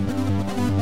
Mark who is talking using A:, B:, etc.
A: Música